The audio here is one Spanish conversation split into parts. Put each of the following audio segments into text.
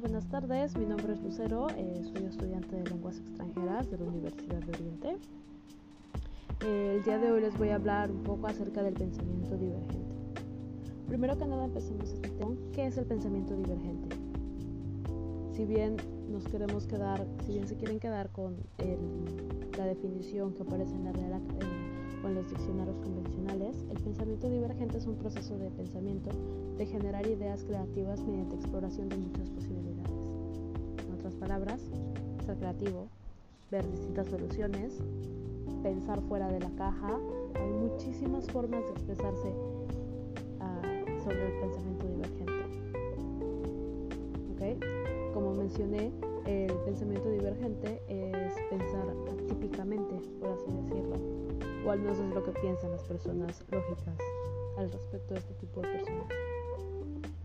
Buenas tardes. Mi nombre es Lucero. Eh, soy estudiante de lenguas extranjeras de la Universidad de Oriente. Eh, el día de hoy les voy a hablar un poco acerca del pensamiento divergente. Primero que nada empecemos este tema. ¿Qué es el pensamiento divergente? Si bien nos queremos quedar, si bien se quieren quedar con la definición que aparece en la Real Academia en los diccionarios convencionales, el pensamiento divergente es un proceso de pensamiento de generar ideas creativas mediante exploración de muchas posibilidades. En otras palabras, ser creativo, ver distintas soluciones, pensar fuera de la caja. Hay muchísimas formas de expresarse uh, sobre el pensamiento divergente. ¿Okay? Como mencioné, el pensamiento divergente es pensar atípicamente, por así decirlo, o al menos es lo que piensan las personas lógicas al respecto de este tipo de personas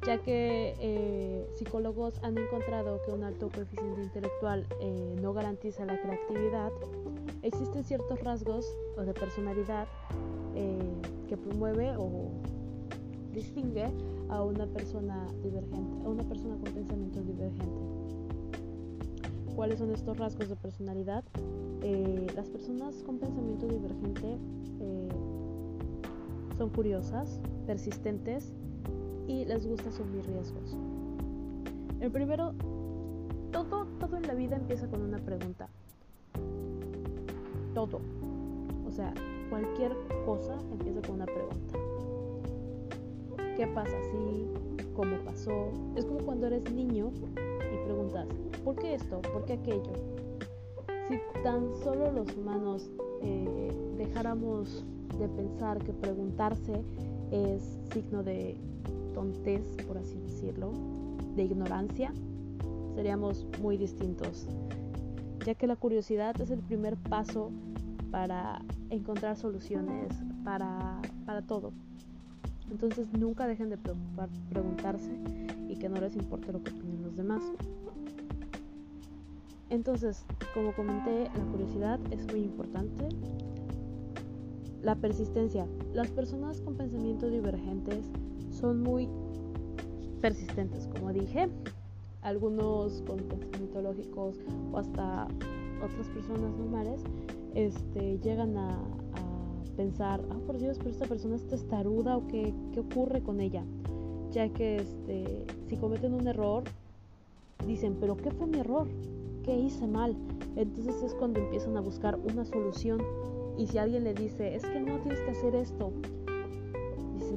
ya que eh, psicólogos han encontrado que un alto coeficiente intelectual eh, no garantiza la creatividad, existen ciertos rasgos o de personalidad eh, que promueve o distingue a una persona divergente, a una persona con pensamiento divergente. ¿Cuáles son estos rasgos de personalidad? las personas con pensamiento divergente son curiosas, persistentes, y les gusta asumir riesgos. El primero, todo, todo en la vida empieza con una pregunta. Todo. O sea, cualquier cosa empieza con una pregunta. ¿Qué pasa así? ¿Cómo pasó? Es como cuando eres niño y preguntas, ¿por qué esto? ¿Por qué aquello? Si tan solo los humanos eh, dejáramos de pensar que preguntarse es signo de tontez, por así decirlo, de ignorancia, seríamos muy distintos, ya que la curiosidad es el primer paso para encontrar soluciones para, para todo. Entonces nunca dejen de preguntarse y que no les importe lo que opinen los demás. Entonces, como comenté, la curiosidad es muy importante. La persistencia. Las personas con pensamientos divergentes son muy persistentes, como dije. Algunos con pensamientos lógicos o hasta otras personas normales este, llegan a, pensar, ah, por Dios, pero esta persona es testaruda o qué, qué ocurre con ella. Ya que este, si cometen un error, dicen, pero ¿qué fue mi error? ¿Qué hice mal? Entonces es cuando empiezan a buscar una solución. Y si alguien le dice, es que no tienes que hacer esto,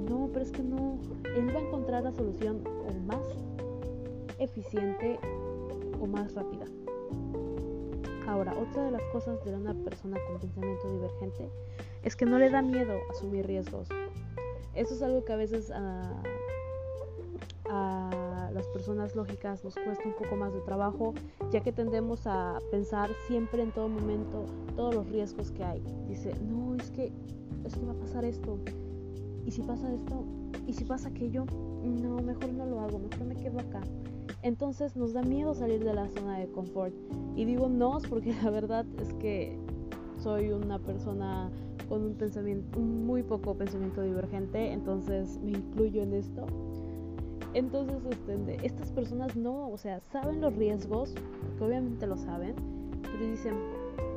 no, pero es que no, él va a encontrar la solución o más eficiente o más rápida. Ahora, otra de las cosas de una persona con pensamiento divergente es que no le da miedo asumir riesgos. Eso es algo que a veces las personas lógicas nos cuesta un poco más de trabajo, ya que tendemos a pensar siempre en todo momento todos los riesgos que hay. Dice, no, es que, es que va a pasar esto, ¿y si pasa esto? ¿Y si pasa aquello? No, mejor no lo hago, mejor me quedo acá. Entonces nos da miedo salir de la zona de confort. Y digo no porque la verdad es que soy una persona con un pensamiento, muy poco pensamiento divergente, entonces me incluyo en esto. Entonces, este, estas personas no, o sea, saben los riesgos, porque obviamente lo saben, pero dicen,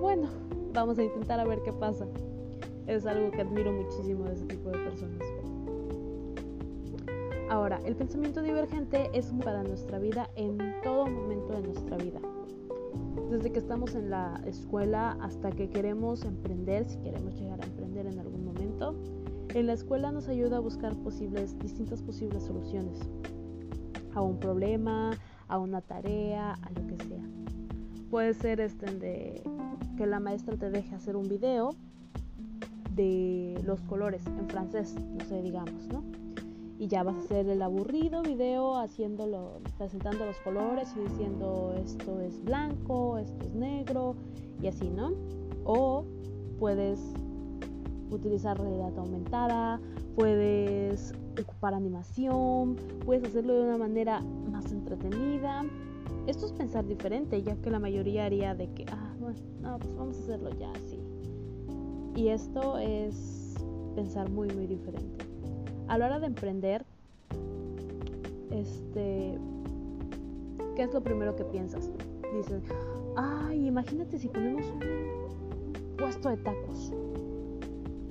bueno, vamos a intentar a ver qué pasa es algo que admiro muchísimo de ese tipo de personas. Ahora, el pensamiento divergente es para nuestra vida en todo momento de nuestra vida. Desde que estamos en la escuela hasta que queremos emprender, si queremos llegar a emprender en algún momento, en la escuela nos ayuda a buscar posibles, distintas posibles soluciones a un problema, a una tarea, a lo que sea. Puede ser este de que la maestra te deje hacer un video de los colores en francés, no sé, digamos, ¿no? Y ya vas a hacer el aburrido video haciéndolo, presentando los colores y diciendo esto es blanco, esto es negro y así, ¿no? O puedes utilizar realidad aumentada, puedes ocupar animación, puedes hacerlo de una manera más entretenida. Esto es pensar diferente, ya que la mayoría haría de que, ah, bueno, no, pues vamos a hacerlo ya así. Y esto es pensar muy, muy diferente. A la hora de emprender, este, ¿qué es lo primero que piensas? Dices, ay, imagínate si ponemos un puesto de tacos.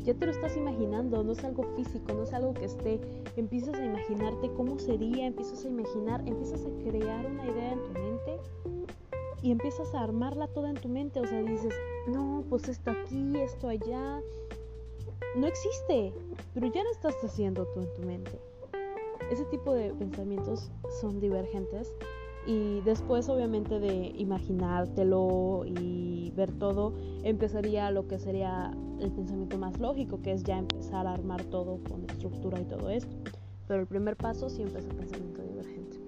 Ya te lo estás imaginando, no es algo físico, no es algo que esté. Empiezas a imaginarte cómo sería, empiezas a imaginar, empiezas a crear una idea en tu mente y empiezas a armarla toda en tu mente. O sea, dices, no, pues esto aquí, esto allá. No existe, pero ya lo estás haciendo tú en tu mente. Ese tipo de pensamientos son divergentes y después obviamente de imaginártelo y ver todo, empezaría lo que sería el pensamiento más lógico, que es ya empezar a armar todo con estructura y todo esto. Pero el primer paso siempre es el pensamiento divergente.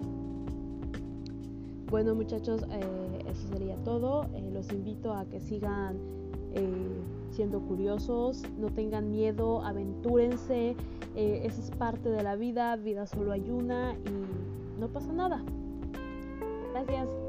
Bueno muchachos, eh, eso sería todo. Eh, los invito a que sigan eh, siendo curiosos, no tengan miedo, aventúrense. esa es parte de la vida, vida solo hay una y no pasa nada. Gracias.